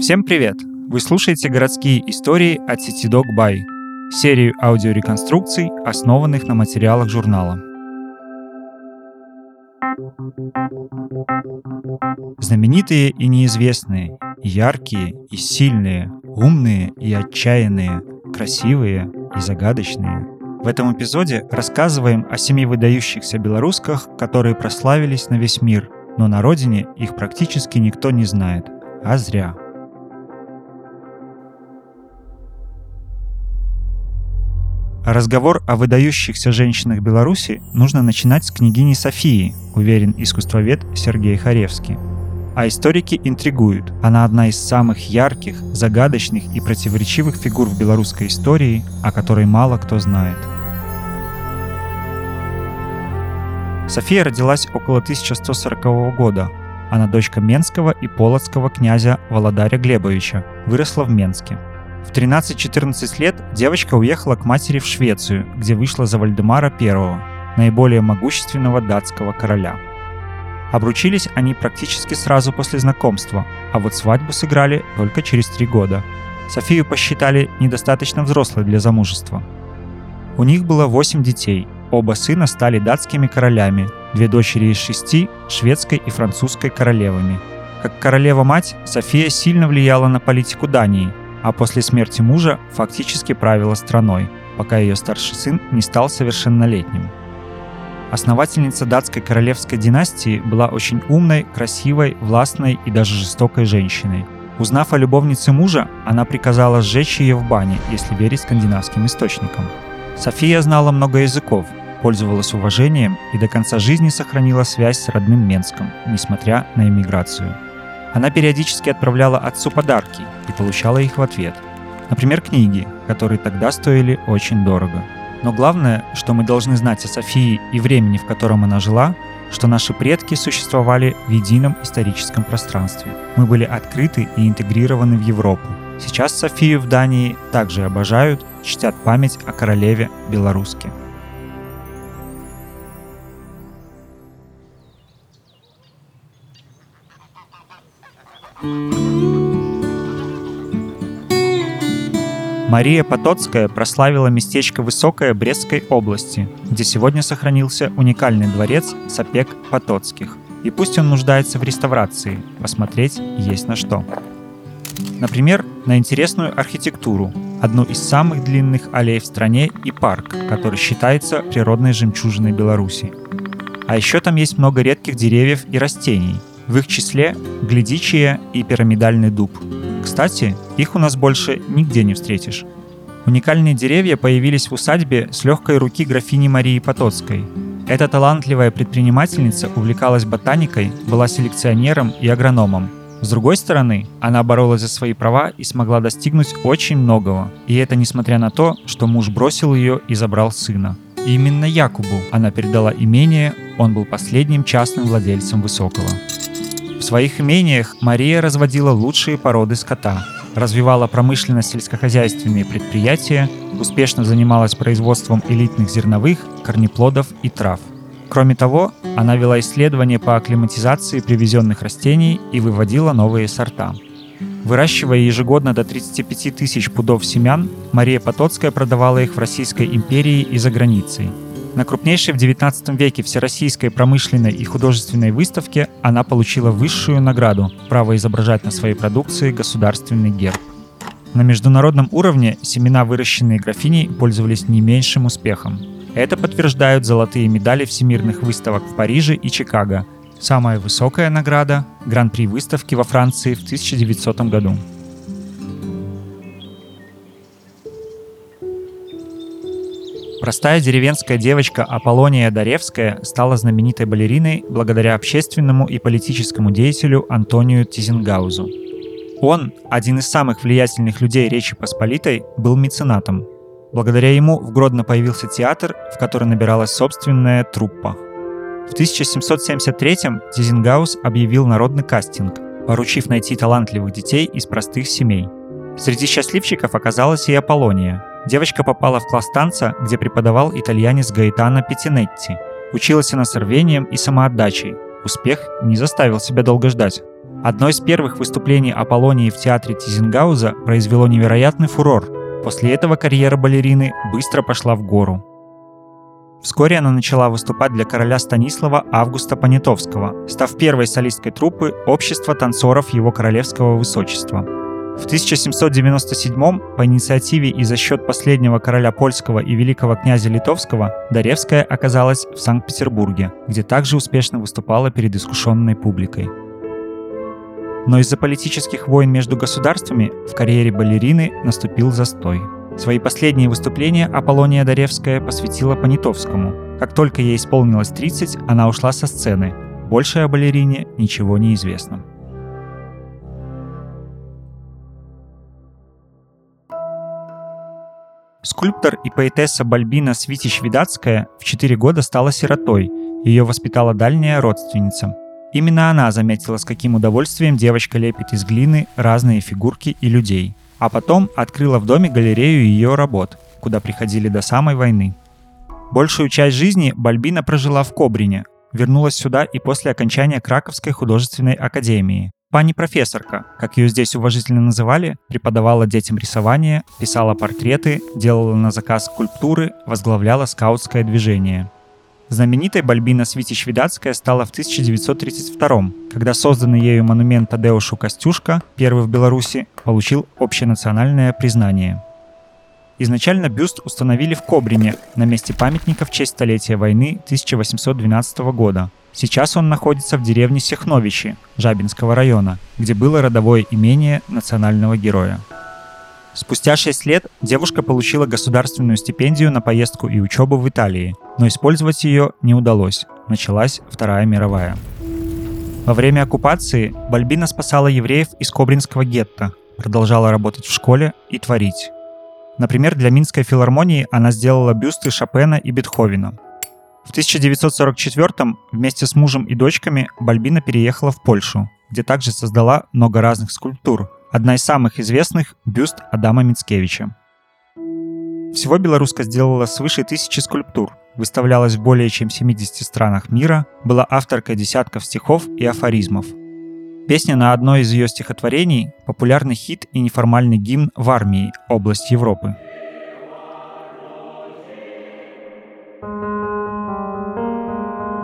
Всем привет! Вы слушаете городские истории от CityDog By, серию аудиореконструкций, основанных на материалах журнала. Знаменитые и неизвестные, яркие и сильные, умные и отчаянные, красивые и загадочные. В этом эпизоде рассказываем о семи выдающихся белорусках, которые прославились на весь мир, но на родине их практически никто не знает. А зря. Разговор о выдающихся женщинах Беларуси нужно начинать с княгини Софии, уверен искусствовед Сергей Харевский. А историки интригуют. Она одна из самых ярких, загадочных и противоречивых фигур в белорусской истории, о которой мало кто знает. София родилась около 1140 года. Она дочка Менского и Полоцкого князя Володаря Глебовича, выросла в Менске – в 13-14 лет девочка уехала к матери в Швецию, где вышла за Вальдемара I, наиболее могущественного датского короля. Обручились они практически сразу после знакомства, а вот свадьбу сыграли только через три года. Софию посчитали недостаточно взрослой для замужества. У них было восемь детей. Оба сына стали датскими королями, две дочери из шести – шведской и французской королевами. Как королева-мать, София сильно влияла на политику Дании, а после смерти мужа фактически правила страной, пока ее старший сын не стал совершеннолетним. Основательница датской королевской династии была очень умной, красивой, властной и даже жестокой женщиной. Узнав о любовнице мужа, она приказала сжечь ее в бане, если верить скандинавским источникам. София знала много языков, пользовалась уважением и до конца жизни сохранила связь с родным Менском, несмотря на эмиграцию. Она периодически отправляла отцу подарки и получала их в ответ. Например, книги, которые тогда стоили очень дорого. Но главное, что мы должны знать о Софии и времени, в котором она жила, что наши предки существовали в едином историческом пространстве. Мы были открыты и интегрированы в Европу. Сейчас Софию в Дании также обожают, чтят память о королеве белоруске. Мария Потоцкая прославила местечко Высокое Брестской области, где сегодня сохранился уникальный дворец Сапек Потоцких. И пусть он нуждается в реставрации, посмотреть есть на что. Например, на интересную архитектуру, одну из самых длинных аллей в стране и парк, который считается природной жемчужиной Беларуси. А еще там есть много редких деревьев и растений – в их числе глядичия и пирамидальный дуб. Кстати, их у нас больше нигде не встретишь. Уникальные деревья появились в усадьбе с легкой руки графини Марии Потоцкой. Эта талантливая предпринимательница увлекалась ботаникой, была селекционером и агрономом. С другой стороны, она боролась за свои права и смогла достигнуть очень многого. И это несмотря на то, что муж бросил ее и забрал сына. И именно Якубу она передала имение, он был последним частным владельцем Высокого. В своих имениях Мария разводила лучшие породы скота, развивала промышленно-сельскохозяйственные предприятия, успешно занималась производством элитных зерновых, корнеплодов и трав. Кроме того, она вела исследования по акклиматизации привезенных растений и выводила новые сорта. Выращивая ежегодно до 35 тысяч пудов семян, Мария Потоцкая продавала их в Российской империи и за границей – на крупнейшей в XIX веке всероссийской промышленной и художественной выставке она получила высшую награду – право изображать на своей продукции государственный герб. На международном уровне семена, выращенные графиней, пользовались не меньшим успехом. Это подтверждают золотые медали всемирных выставок в Париже и Чикаго. Самая высокая награда – Гран-при выставки во Франции в 1900 году. Простая деревенская девочка Аполлония Даревская стала знаменитой балериной благодаря общественному и политическому деятелю Антонию Тизенгаузу. Он, один из самых влиятельных людей Речи Посполитой, был меценатом. Благодаря ему в Гродно появился театр, в который набиралась собственная труппа. В 1773-м Тизенгаус объявил народный кастинг, поручив найти талантливых детей из простых семей. Среди счастливчиков оказалась и Аполлония – Девочка попала в класс танца, где преподавал итальянец Гаэтано Петинетти. Училась она с рвением и самоотдачей. Успех не заставил себя долго ждать. Одно из первых выступлений Аполлонии в театре Тизенгауза произвело невероятный фурор. После этого карьера балерины быстро пошла в гору. Вскоре она начала выступать для короля Станислава Августа Понятовского, став первой солисткой труппы Общества танцоров его королевского высочества. В 1797 по инициативе и за счет последнего короля польского и великого князя литовского Даревская оказалась в Санкт-Петербурге, где также успешно выступала перед искушенной публикой. Но из-за политических войн между государствами в карьере балерины наступил застой. Свои последние выступления Аполлония Даревская посвятила Понятовскому. Как только ей исполнилось 30, она ушла со сцены. Больше о балерине ничего не известно. Скульптор и поэтесса Бальбина Свитич-Видацкая в 4 года стала сиротой. Ее воспитала дальняя родственница. Именно она заметила, с каким удовольствием девочка лепит из глины разные фигурки и людей – а потом открыла в доме галерею ее работ, куда приходили до самой войны. Большую часть жизни Бальбина прожила в Кобрине, вернулась сюда и после окончания Краковской художественной академии. Пани профессорка, как ее здесь уважительно называли, преподавала детям рисование, писала портреты, делала на заказ скульптуры, возглавляла скаутское движение – Знаменитой Бальбина Свитич-Видацкая стала в 1932 когда созданный ею монумент Тадеушу Костюшка, первый в Беларуси, получил общенациональное признание. Изначально бюст установили в Кобрине, на месте памятника в честь столетия войны 1812 года. Сейчас он находится в деревне Сехновичи Жабинского района, где было родовое имение национального героя. Спустя 6 лет девушка получила государственную стипендию на поездку и учебу в Италии, но использовать ее не удалось. Началась Вторая мировая. Во время оккупации Бальбина спасала евреев из Кобринского гетто, продолжала работать в школе и творить. Например, для Минской филармонии она сделала бюсты Шопена и Бетховена. В 1944 вместе с мужем и дочками Бальбина переехала в Польшу, где также создала много разных скульптур, Одна из самых известных – бюст Адама Мицкевича. Всего белоруска сделала свыше тысячи скульптур, выставлялась в более чем 70 странах мира, была авторкой десятков стихов и афоризмов. Песня на одной из ее стихотворений – популярный хит и неформальный гимн в армии, область Европы.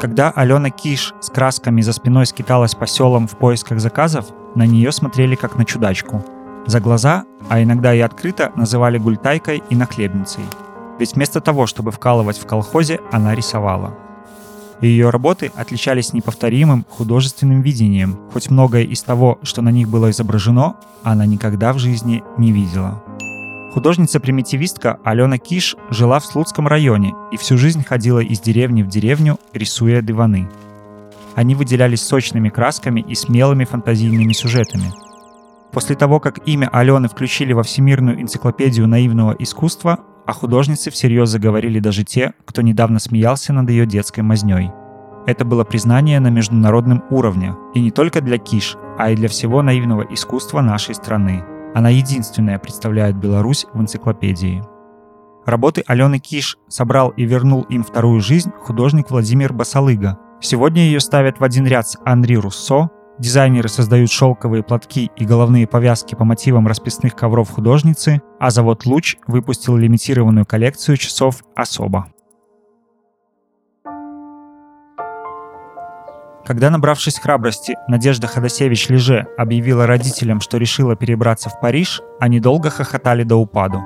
Когда Алена Киш с красками за спиной скиталась по селам в поисках заказов, на нее смотрели как на чудачку. За глаза, а иногда и открыто, называли гультайкой и нахлебницей. Ведь вместо того, чтобы вкалывать в колхозе, она рисовала. Ее работы отличались неповторимым художественным видением, хоть многое из того, что на них было изображено, она никогда в жизни не видела. Художница-примитивистка Алена Киш жила в Слуцком районе и всю жизнь ходила из деревни в деревню, рисуя диваны. Они выделялись сочными красками и смелыми фантазийными сюжетами. После того, как имя Алены включили во Всемирную энциклопедию наивного искусства, о художнице всерьез заговорили даже те, кто недавно смеялся над ее детской мазней. Это было признание на международном уровне, и не только для Киш, а и для всего наивного искусства нашей страны. Она единственная представляет Беларусь в энциклопедии. Работы Алены Киш собрал и вернул им вторую жизнь художник Владимир Басалыга. Сегодня ее ставят в один ряд с Анри Руссо, Дизайнеры создают шелковые платки и головные повязки по мотивам расписных ковров художницы, а завод «Луч» выпустил лимитированную коллекцию часов «Особо». Когда, набравшись храбрости, Надежда Ходосевич-Леже объявила родителям, что решила перебраться в Париж, они долго хохотали до упаду.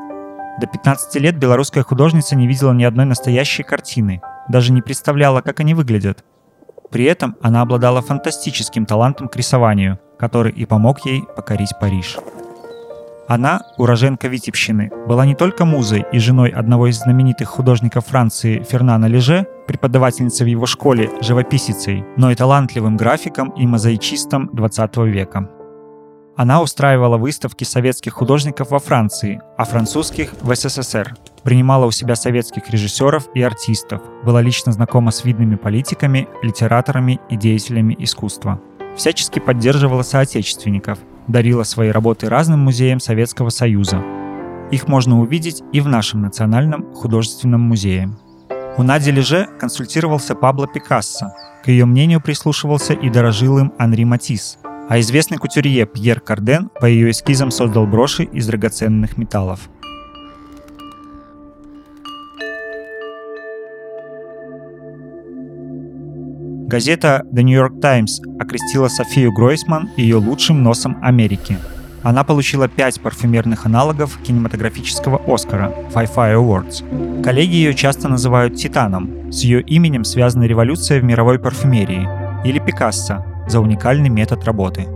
До 15 лет белорусская художница не видела ни одной настоящей картины, даже не представляла, как они выглядят. При этом она обладала фантастическим талантом к рисованию, который и помог ей покорить Париж. Она, уроженка Витебщины, была не только музой и женой одного из знаменитых художников Франции Фернана Леже, преподавательницей в его школе живописицей, но и талантливым графиком и мозаичистом 20 века. Она устраивала выставки советских художников во Франции, а французских в СССР. Принимала у себя советских режиссеров и артистов, была лично знакома с видными политиками, литераторами и деятелями искусства. Всячески поддерживала соотечественников, дарила свои работы разным музеям Советского Союза. Их можно увидеть и в нашем Национальном художественном музее. У Нади Леже консультировался Пабло Пикассо. К ее мнению прислушивался и дорожил им Анри Матис. А известный кутюрье Пьер Карден по ее эскизам создал броши из драгоценных металлов. Газета The New York Times окрестила Софию Гройсман ее лучшим носом Америки. Она получила пять парфюмерных аналогов кинематографического Оскара Fi-Fi Awards. Коллеги ее часто называют Титаном. С ее именем связана революция в мировой парфюмерии. Или Пикассо за уникальный метод работы.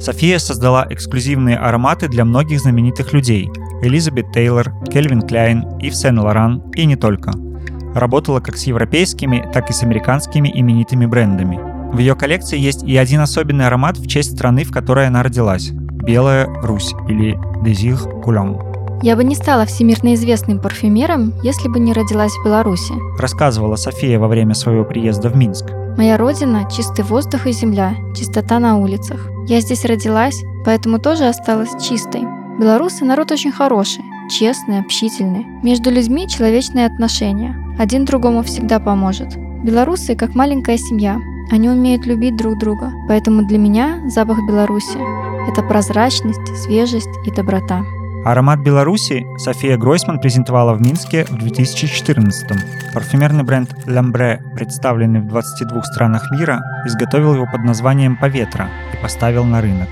София создала эксклюзивные ароматы для многих знаменитых людей – Элизабет Тейлор, Кельвин Кляйн, Ив Сен-Лоран и не только – работала как с европейскими, так и с американскими именитыми брендами. В ее коллекции есть и один особенный аромат в честь страны, в которой она родилась – Белая Русь или Дезир Кулем. Я бы не стала всемирно известным парфюмером, если бы не родилась в Беларуси. Рассказывала София во время своего приезда в Минск. Моя родина – чистый воздух и земля, чистота на улицах. Я здесь родилась, поэтому тоже осталась чистой. Белорусы – народ очень хороший, честный, общительный. Между людьми человечные отношения. Один другому всегда поможет. Белорусы как маленькая семья. Они умеют любить друг друга. Поэтому для меня запах Беларуси – это прозрачность, свежесть и доброта. Аромат Беларуси София Гройсман презентовала в Минске в 2014 -м. Парфюмерный бренд Lambre, представленный в 22 странах мира, изготовил его под названием «Поветра» и поставил на рынок.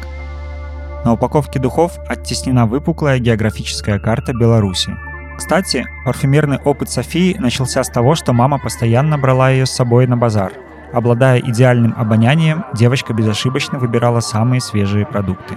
На упаковке духов оттеснена выпуклая географическая карта Беларуси – кстати, парфюмерный опыт Софии начался с того, что мама постоянно брала ее с собой на базар. Обладая идеальным обонянием, девочка безошибочно выбирала самые свежие продукты.